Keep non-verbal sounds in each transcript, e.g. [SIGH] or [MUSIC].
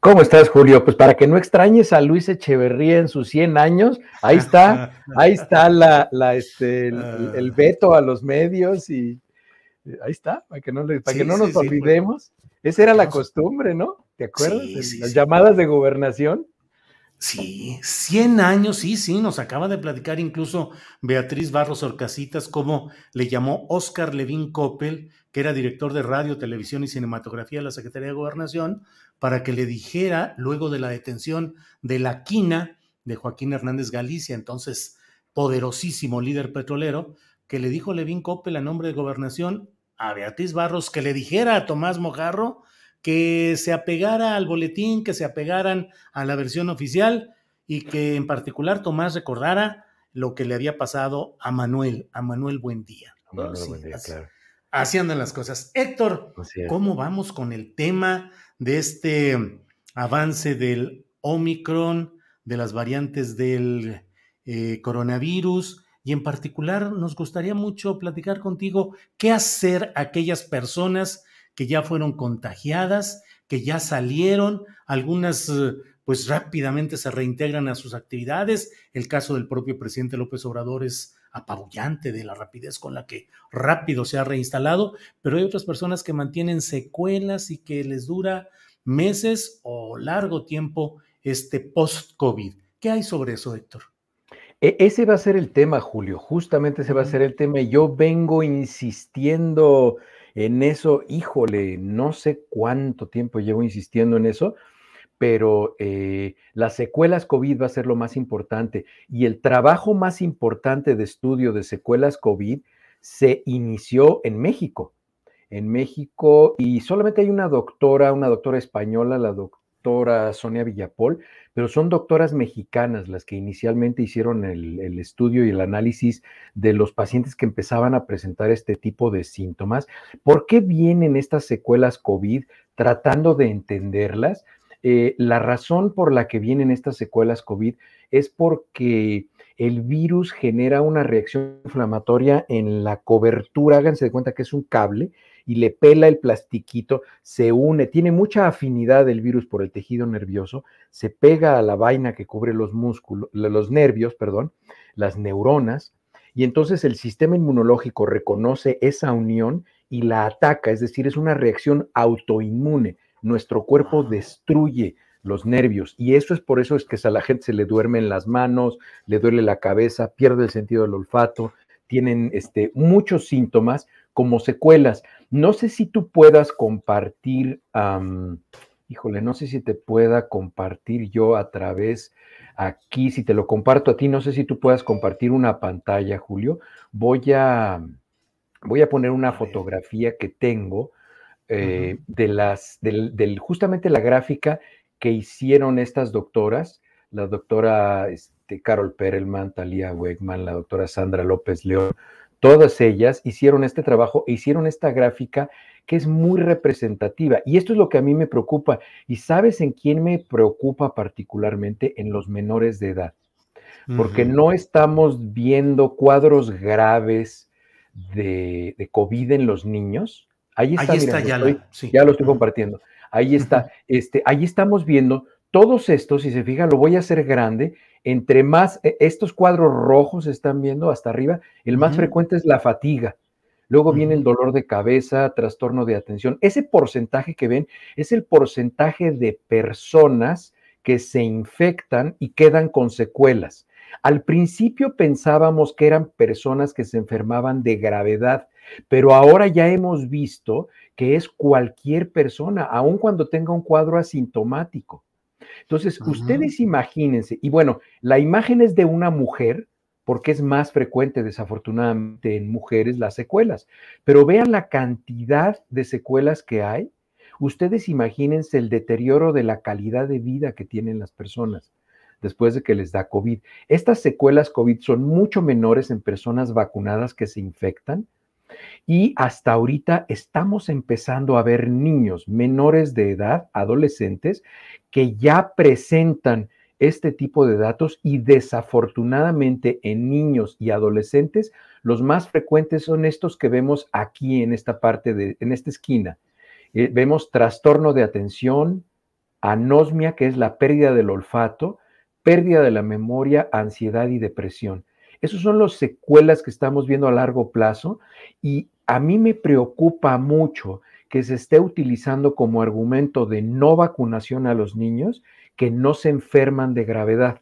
¿Cómo estás, Julio? Pues para que no extrañes a Luis Echeverría en sus 100 años, ahí está, [LAUGHS] ahí está la, la este, el, el, veto a los medios y ahí está, para que no, para Sí, que no sí, nos sí, olvidemos. Esa era la costumbre, ¿no? ¿Te acuerdas? Las llamadas de gobernación. Sí, 100 años, sí, sí, nos acaba de platicar incluso Beatriz Barros Orcasitas, como le llamó Oscar Levín Coppel, que era director de radio, televisión y cinematografía de la Secretaría de Gobernación, para que le dijera, luego de la detención de la quina de Joaquín Hernández Galicia, entonces poderosísimo líder petrolero, que le dijo Levín Coppel a nombre de Gobernación a Beatriz Barros que le dijera a Tomás Mojarro que se apegara al boletín, que se apegaran a la versión oficial y que en particular Tomás recordara lo que le había pasado a Manuel, a Manuel Buendía. Bueno, Sí, buen día, así, claro. así andan las cosas. Héctor. ¿cómo vamos con el tema de este avance del Omicron, de las variantes del eh, coronavirus? Y en particular nos gustaría mucho platicar contigo qué hacer aquellas personas que ya fueron contagiadas, que ya salieron, algunas eh, pues rápidamente se reintegran a sus actividades. El caso del propio presidente López Obrador es apabullante de la rapidez con la que rápido se ha reinstalado, pero hay otras personas que mantienen secuelas y que les dura meses o largo tiempo este post-COVID. ¿Qué hay sobre eso, Héctor? E- ese va a ser el tema, Julio. Justamente ese va a ser el tema. Yo vengo insistiendo en eso. Híjole, no sé cuánto tiempo llevo insistiendo en eso, pero eh, las secuelas COVID va a ser lo más importante. Y el trabajo más importante de estudio de secuelas COVID se inició en México. En México, y solamente hay una doctora, una doctora española, la doctora Sonia Villapol, pero son doctoras mexicanas las que inicialmente hicieron el, el, estudio y el análisis de los pacientes que empezaban a presentar este tipo de síntomas. ¿Por qué vienen estas secuelas COVID? Tratando de entenderlas. Eh, la razón por la que vienen estas secuelas COVID es porque el virus genera una reacción inflamatoria en la cobertura, háganse de cuenta que es un cable y le pela el plastiquito, se une, tiene mucha afinidad el virus por el tejido nervioso, se pega a la vaina que cubre los músculos, los nervios, perdón, las neuronas, y entonces el sistema inmunológico reconoce esa unión y la ataca, es decir, es una reacción autoinmune. Nuestro cuerpo destruye los nervios y eso es por eso es que a la gente se le duerme en las manos, le duele la cabeza, pierde el sentido del olfato, tienen este, muchos síntomas como secuelas. No sé si tú puedas compartir, um, híjole, no sé si te pueda compartir yo a través aquí, si te lo comparto a ti, no sé si tú puedas compartir una pantalla, Julio. Voy a, voy a poner una fotografía que tengo eh, uh -huh. de las, del, del, justamente la gráfica que hicieron estas doctoras, la doctora este, Carol Perelman, Talía Wegman, la doctora Sandra López León, todas ellas hicieron este trabajo e hicieron esta gráfica que es muy representativa. Y esto es lo que a mí me preocupa. ¿Y sabes en quién me preocupa particularmente? En los menores de edad. Porque uh -huh. no estamos viendo cuadros graves de, de, COVID en los niños Ahí está, Ahí está ya, estoy, sí. ya lo estoy compartiendo. Ahí está, este, ahí estamos viendo todos estos, si se fija, lo voy a hacer grande. Entre más, e, estos cuadros rojos están viendo hasta arriba, el más frecuente es la fatiga. Luego viene el dolor de cabeza, trastorno de atención. Ese porcentaje que ven es el porcentaje de personas que se infectan y quedan con secuelas. Al principio pensábamos que eran personas que se enfermaban de gravedad, pero ahora ya hemos visto que es cualquier persona, aun cuando tenga un cuadro asintomático. Entonces, ustedes imagínense, y bueno, la imagen es de una mujer, porque es más frecuente desafortunadamente en mujeres las secuelas, pero vean la cantidad de secuelas que hay. Ustedes imagínense el deterioro de la calidad de vida que tienen las personas después de que les da COVID. Estas secuelas COVID son mucho menores en personas vacunadas que se infectan y hasta ahorita estamos empezando a ver niños menores de edad, adolescentes, que ya presentan este tipo de datos y desafortunadamente en niños y adolescentes los más frecuentes son estos que vemos aquí en esta parte de en esta esquina. Eh, vemos trastorno de atención, anosmia, que es la pérdida del olfato, pérdida de la memoria, ansiedad y depresión. Esos son los secuelas que estamos viendo a largo plazo y a mí me preocupa mucho que se esté utilizando como argumento de no vacunación a los niños que no se enferman de gravedad.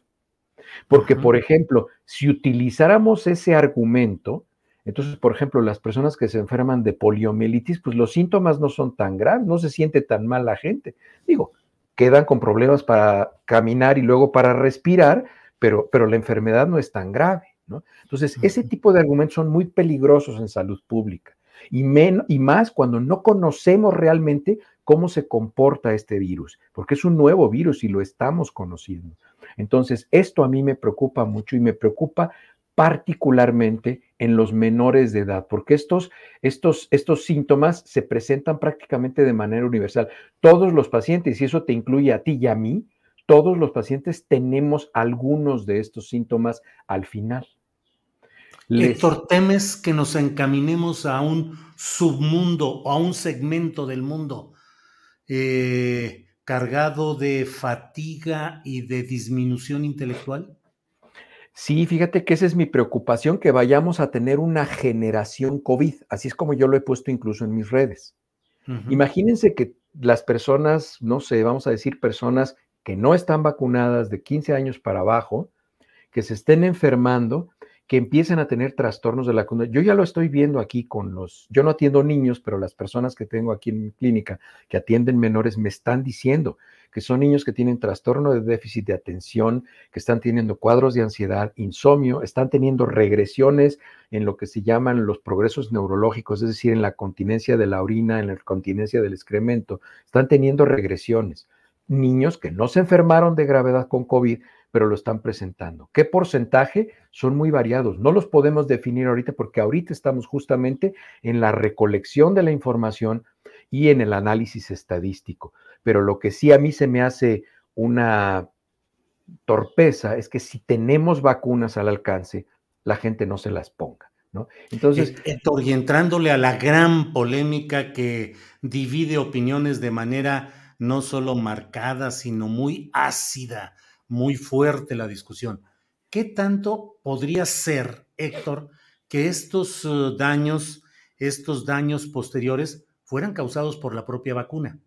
Porque, por ejemplo, si utilizáramos ese argumento, entonces, por ejemplo, las personas que se enferman de poliomielitis, pues los síntomas no son tan graves, no se siente tan mal la gente. Digo, quedan con problemas para caminar y luego para respirar, pero, pero la enfermedad no es tan grave, ¿no? Entonces, ese tipo de argumentos son muy peligrosos en salud pública y, y más cuando no conocemos realmente cómo se comporta este virus, porque es un nuevo virus y lo estamos conociendo. Entonces, esto a mí me preocupa mucho y me preocupa particularmente en los menores de edad, porque estos, estos, estos síntomas se presentan prácticamente de manera universal. Todos los pacientes, y eso te incluye a ti y a mí, todos los pacientes tenemos algunos de estos síntomas al final. Héctor, ¿temes que nos encaminemos a un submundo o a un segmento del mundo eh, cargado de fatiga y de disminución intelectual? Sí, fíjate que esa es mi preocupación, que vayamos a tener una generación COVID, así es como yo lo he puesto incluso en mis redes. Imagínense que las personas, no sé, vamos a decir personas que no están vacunadas de 15 años para abajo, que se estén enfermando que empiecen a tener trastornos de la conducta. Yo ya lo estoy viendo aquí con los, yo no atiendo niños, pero las personas que tengo aquí en mi clínica que atienden menores me están diciendo que son niños que tienen trastorno de déficit de atención, que están teniendo cuadros de ansiedad, insomnio, están teniendo regresiones en lo que se llaman los progresos neurológicos, es decir, en la continencia de la orina, en la continencia del excremento, están teniendo regresiones. Niños que no se enfermaron de gravedad con COVID, pero lo están presentando. ¿Qué porcentaje? Son muy variados. No los podemos definir ahorita porque ahorita estamos justamente en la recolección de la información y en el análisis estadístico. Pero lo que sí a mí se me hace una torpeza es que si tenemos vacunas al alcance, la gente no se las ponga. Entonces, Héctor, y entrándole a la gran polémica que divide opiniones de manera no solo marcada, sino muy ácida muy fuerte la discusión. ¿Qué tanto podría ser, Héctor, que estos eh, daños, estos daños posteriores fueran causados por la propia vacuna?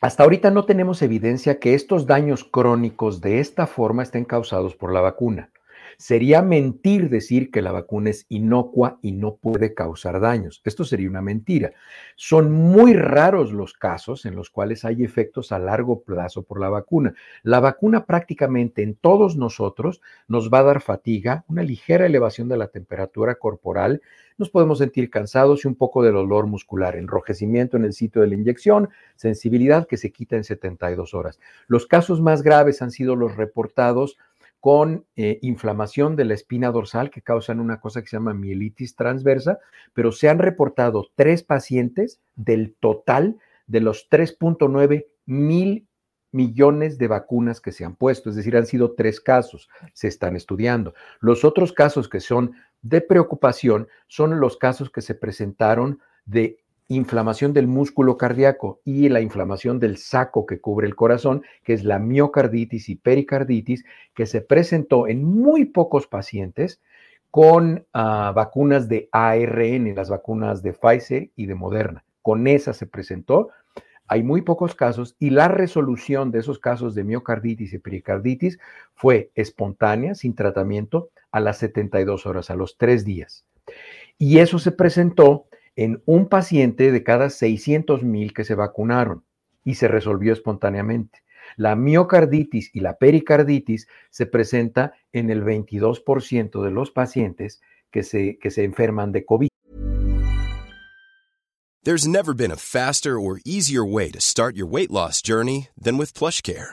Hasta ahorita no tenemos evidencia que estos daños crónicos de esta forma estén causados por la vacuna. Sería mentir decir que la vacuna es inocua y no puede causar daños. Esto sería una mentira. Son muy raros los casos en los cuales hay efectos a largo plazo por la vacuna. La vacuna prácticamente en todos nosotros nos va a dar fatiga, una ligera elevación de la temperatura corporal, nos podemos sentir cansados y un poco de dolor muscular, enrojecimiento en el sitio de la inyección, sensibilidad que se quita en 72 horas. Los casos más graves han sido los reportados con eh, inflamación de la espina dorsal que causan una cosa que se llama mielitis transversa, pero se han reportado tres pacientes del total de los 3.9 mil millones de vacunas que se han puesto, es decir, han sido tres casos, se están estudiando. Los otros casos que son de preocupación son los casos que se presentaron de inflamación del músculo cardíaco y la inflamación del saco que cubre el corazón, que es la miocarditis y pericarditis, que se presentó en muy pocos pacientes con uh, vacunas de ARN, las vacunas de Pfizer y de Moderna. Con esa se presentó. Hay muy pocos casos y la resolución de esos casos de miocarditis y pericarditis fue espontánea, sin tratamiento, a las 72 horas, a los tres días. Y eso se presentó en un paciente de cada 600 mil que se vacunaron y se resolvió espontáneamente. La miocarditis y la pericarditis se presenta en el 22% de los pacientes que se, que se enferman de COVID. There's never been a faster or easier way to start your weight loss journey than with PlushCare.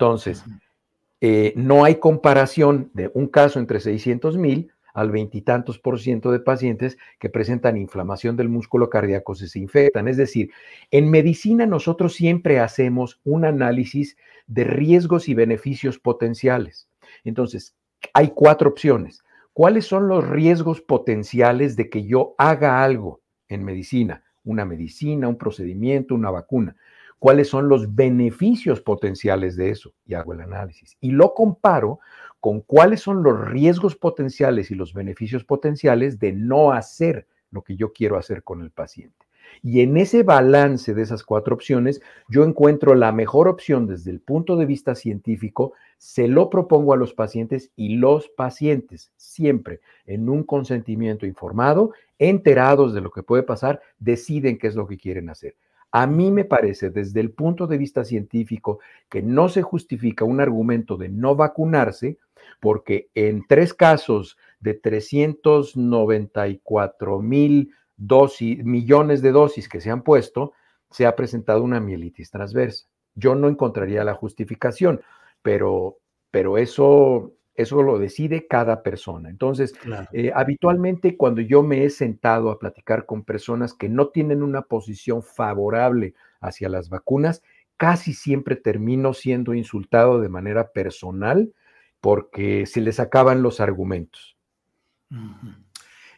Entonces, eh, no hay comparación de un caso entre 600 mil al veintitantos por ciento de pacientes que presentan inflamación del músculo cardíaco si se infectan. Es decir, en medicina nosotros siempre hacemos un análisis de riesgos y beneficios potenciales. Entonces, hay cuatro opciones. ¿Cuáles son los riesgos potenciales de que yo haga algo en medicina? Una medicina, un procedimiento, una vacuna. ¿Cuáles son los beneficios potenciales de eso? Y hago el análisis. Y lo comparo con cuáles son los riesgos potenciales y los beneficios potenciales de no hacer lo que yo quiero hacer con el paciente. Y en ese balance de esas cuatro opciones, yo encuentro la mejor opción desde el punto de vista científico, se lo propongo a los pacientes y los pacientes, siempre en un consentimiento informado, enterados de lo que puede pasar, deciden qué es lo que quieren hacer. A mí me parece, desde el punto de vista científico, que no se justifica un argumento de no vacunarse, porque en tres casos de 394 mil dosis, millones de dosis que se han puesto, se ha presentado una mielitis transversa. Yo no encontraría la justificación, pero, pero eso, eso lo decide cada persona. Entonces, claro. eh, habitualmente cuando yo me he sentado a platicar con personas que no tienen una posición favorable hacia las vacunas, casi siempre termino siendo insultado de manera personal porque se les acaban los argumentos. Uh -huh.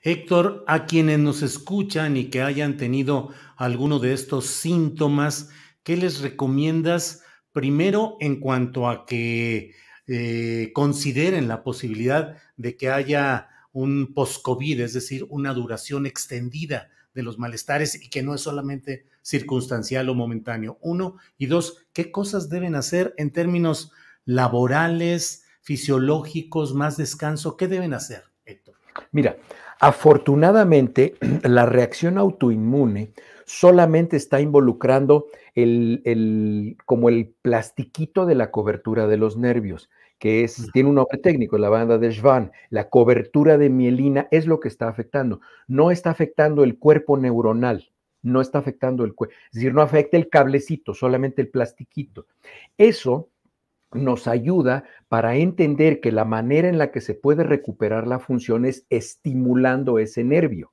Héctor, a quienes nos escuchan y que hayan tenido alguno de estos síntomas, ¿qué les recomiendas primero en cuanto a que eh, consideren la posibilidad de que haya un post-COVID, es decir, una duración extendida de los malestares y que no es solamente circunstancial o momentáneo? Uno, y dos, ¿qué cosas deben hacer en términos laborales, fisiológicos, más descanso? ¿Qué deben hacer, Héctor? Mira, Afortunadamente, [CLEARS THROAT] la reacción autoinmune solamente está involucrando el, el, como el plastiquito de la cobertura de los nervios, que es, tiene un nombre técnico, la banda de Schwann. La cobertura de mielina es lo que está afectando. No está afectando el cuerpo neuronal, no está afectando el cuerpo. Es decir, no afecta el cablecito, solamente el plastiquito. Eso nos ayuda para entender que la manera en la que se puede recuperar la función es estimulando ese nervio.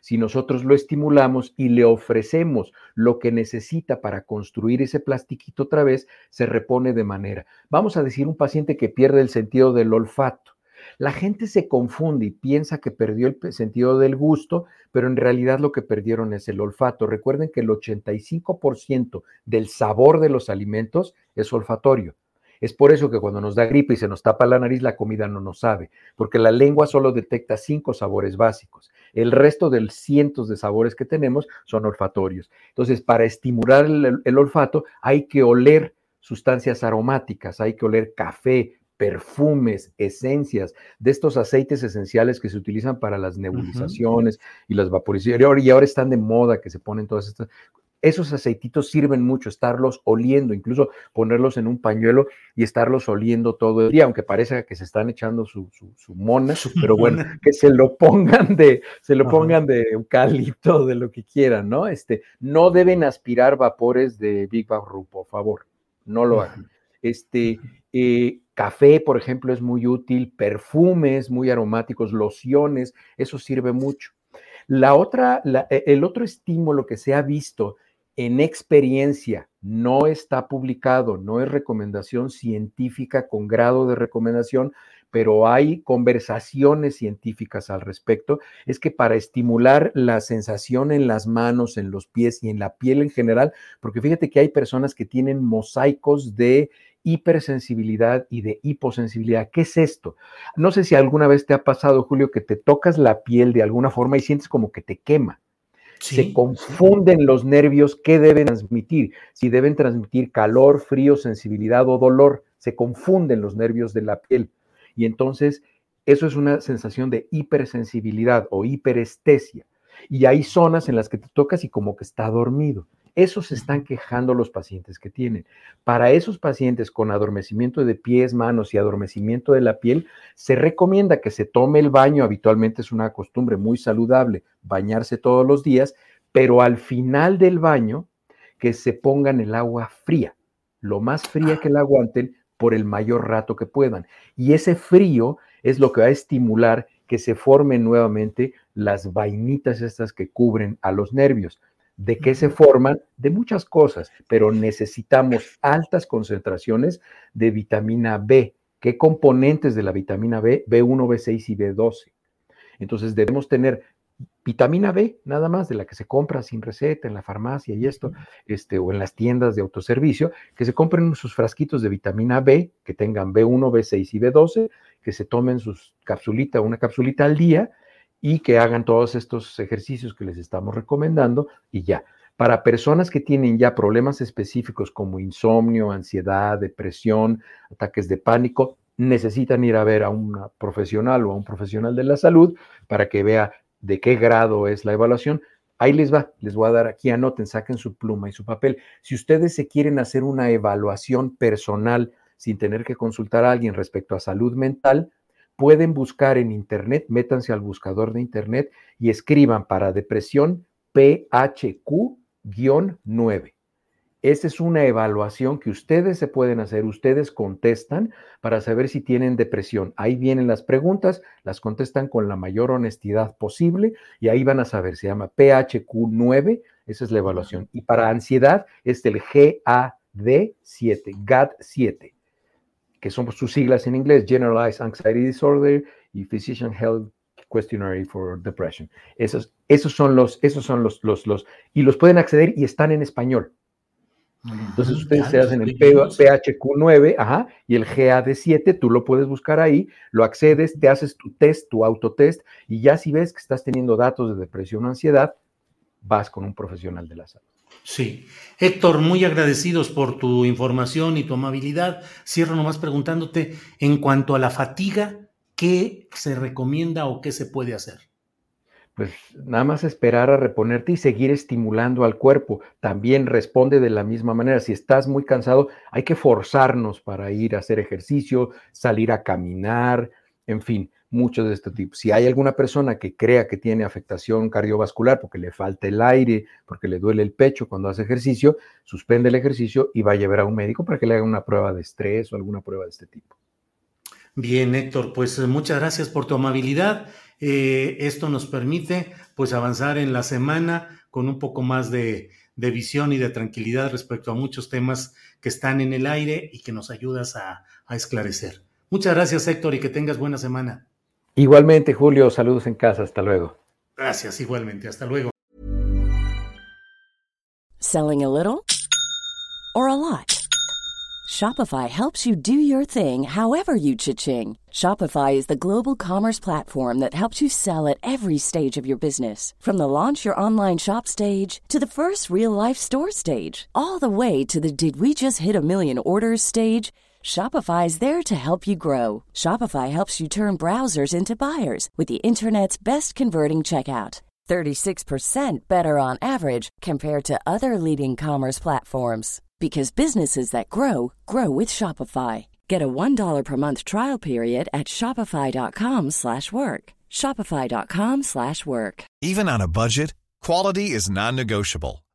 Si nosotros lo estimulamos y le ofrecemos lo que necesita para construir ese plastiquito otra vez, se repone de manera. Vamos a decir un paciente que pierde el sentido del olfato. La gente se confunde y piensa que perdió el sentido del gusto, pero en realidad lo que perdieron es el olfato. Recuerden que el 85% del sabor de los alimentos es olfatorio Es por eso que cuando nos da gripe y se nos tapa la nariz, la comida no nos sabe, porque la lengua solo detecta cinco sabores básicos. El resto de cientos de sabores que tenemos son olfatorios. Entonces, para estimular el, el olfato hay que oler sustancias aromáticas, hay que oler café, perfumes, esencias, de estos aceites esenciales que se utilizan para las nebulizaciones y las vaporizaciones. Y ahora están de moda que se ponen todas estas. Esos aceititos sirven mucho, estarlos oliendo, incluso ponerlos en un pañuelo y estarlos oliendo todo el día, aunque parezca que se están echando su, mona, pero bueno, que se lo pongan de, se lo pongan de eucalipto, de lo que quieran, ¿no? Este, no deben aspirar vapores de Big Ru, por favor, no lo hagan. Este, eh, café, por ejemplo, es muy útil, perfumes muy aromáticos, lociones, eso sirve mucho. La otra, e, el otro estímulo que se ha visto en experiencia, no está publicado, no es recomendación científica con grado de recomendación, pero hay conversaciones científicas al respecto, es que para estimular la sensación en las manos, en los pies y en la piel en general, porque fíjate que hay personas que tienen mosaicos de hipersensibilidad y de hiposensibilidad. ¿Qué es esto? No sé si alguna vez te ha pasado, Julio, que te tocas la piel de alguna forma y sientes como que te quema. Se confunden los nervios qué deben transmitir, si deben transmitir calor, frío, sensibilidad o dolor, se confunden los nervios de la piel. Y entonces eso es una sensación de hipersensibilidad o hiperestesia. Y hay zonas en las que te tocas y como que está dormido. Eso se están quejando los pacientes que tienen. Para esos pacientes con adormecimiento de pies, manos y adormecimiento de la piel, se recomienda que se tome el baño. Habitualmente es una costumbre muy saludable bañarse todos los días, pero al final del baño que se pongan el agua fría, lo más fría que la aguanten por el mayor rato que puedan. Y ese frío es lo que va a estimular que se formen nuevamente las vainitas estas que cubren a los nervios. ¿De qué se forman? De muchas cosas, pero necesitamos altas concentraciones de vitamina B. ¿Qué componentes de la vitamina B? B1, B6 y B12. Entonces debemos tener vitamina B, nada más, de la que se compra sin receta en la farmacia y esto, este, o en las tiendas de autoservicio, que se compren sus frasquitos de vitamina B, que tengan B1, B6 y B12, que se tomen sus capsulitas, una capsulita al día, y que hagan todos estos ejercicios que les estamos recomendando y ya. Para personas que tienen ya problemas específicos como insomnio, ansiedad, depresión, ataques de pánico, necesitan ir a ver a un profesional o a un profesional de la salud para que vea de qué grado es la evaluación. Ahí les va, les voy a dar aquí, anoten, saquen su pluma y su papel. Si ustedes se quieren hacer una evaluación personal sin tener que consultar a alguien respecto a salud mental, pueden buscar en Internet, métanse al buscador de Internet y escriban para depresión PHQ-9. Esa es una evaluación que ustedes se pueden hacer, ustedes contestan para saber si tienen depresión. Ahí vienen las preguntas, las contestan con la mayor honestidad posible y ahí van a saber, se llama PHQ9, esa es la evaluación. Y para ansiedad es el GAD7, GAD7 que son sus siglas en inglés, Generalized Anxiety Disorder y Physician Health Questionnaire for Depression. Esos, esos son los, esos son los, los, los, y los pueden acceder y están en español. Entonces ustedes se hacen el PHQ9 ajá, y el GAD7, tú lo puedes buscar ahí, lo accedes, te haces tu test, tu autotest, y ya si ves que estás teniendo datos de depresión o ansiedad, vas con un profesional de la salud. Sí. Héctor, muy agradecidos por tu información y tu amabilidad. Cierro nomás preguntándote, en cuanto a la fatiga, ¿qué se recomienda o qué se puede hacer? Pues nada más esperar a reponerte y seguir estimulando al cuerpo. También responde de la misma manera. Si estás muy cansado, hay que forzarnos para ir a hacer ejercicio, salir a caminar, en fin muchos de este tipo. Si hay alguna persona que crea que tiene afectación cardiovascular porque le falta el aire, porque le duele el pecho cuando hace ejercicio, suspende el ejercicio y va a llevar a un médico para que le haga una prueba de estrés o alguna prueba de este tipo. Bien, Héctor, pues eh, muchas gracias por tu amabilidad. Eh, esto nos permite pues avanzar en la semana con un poco más de, visión y de tranquilidad respecto a muchos temas que están en el aire y que nos ayudas a esclarecer. Muchas gracias, Héctor, y que tengas buena semana. Igualmente, Julio, saludos en casa, hasta luego. Gracias, igualmente, hasta luego. Selling a little or a lot? Shopify helps you do your thing however you cha-ching. Shopify is the global commerce platform that helps you sell at every stage of your business. From the launch your online shop stage to the first real life store stage, all the way to the did we just hit a million orders stage. Shopify is there to help you grow. Shopify helps you turn browsers into buyers with the internet's best converting checkout. 36% better on average compared to other leading commerce platforms because businesses that grow grow with Shopify. Get a $1 per month trial period at shopify.com/work. shopify.com/work. Even on a budget, quality is non-negotiable.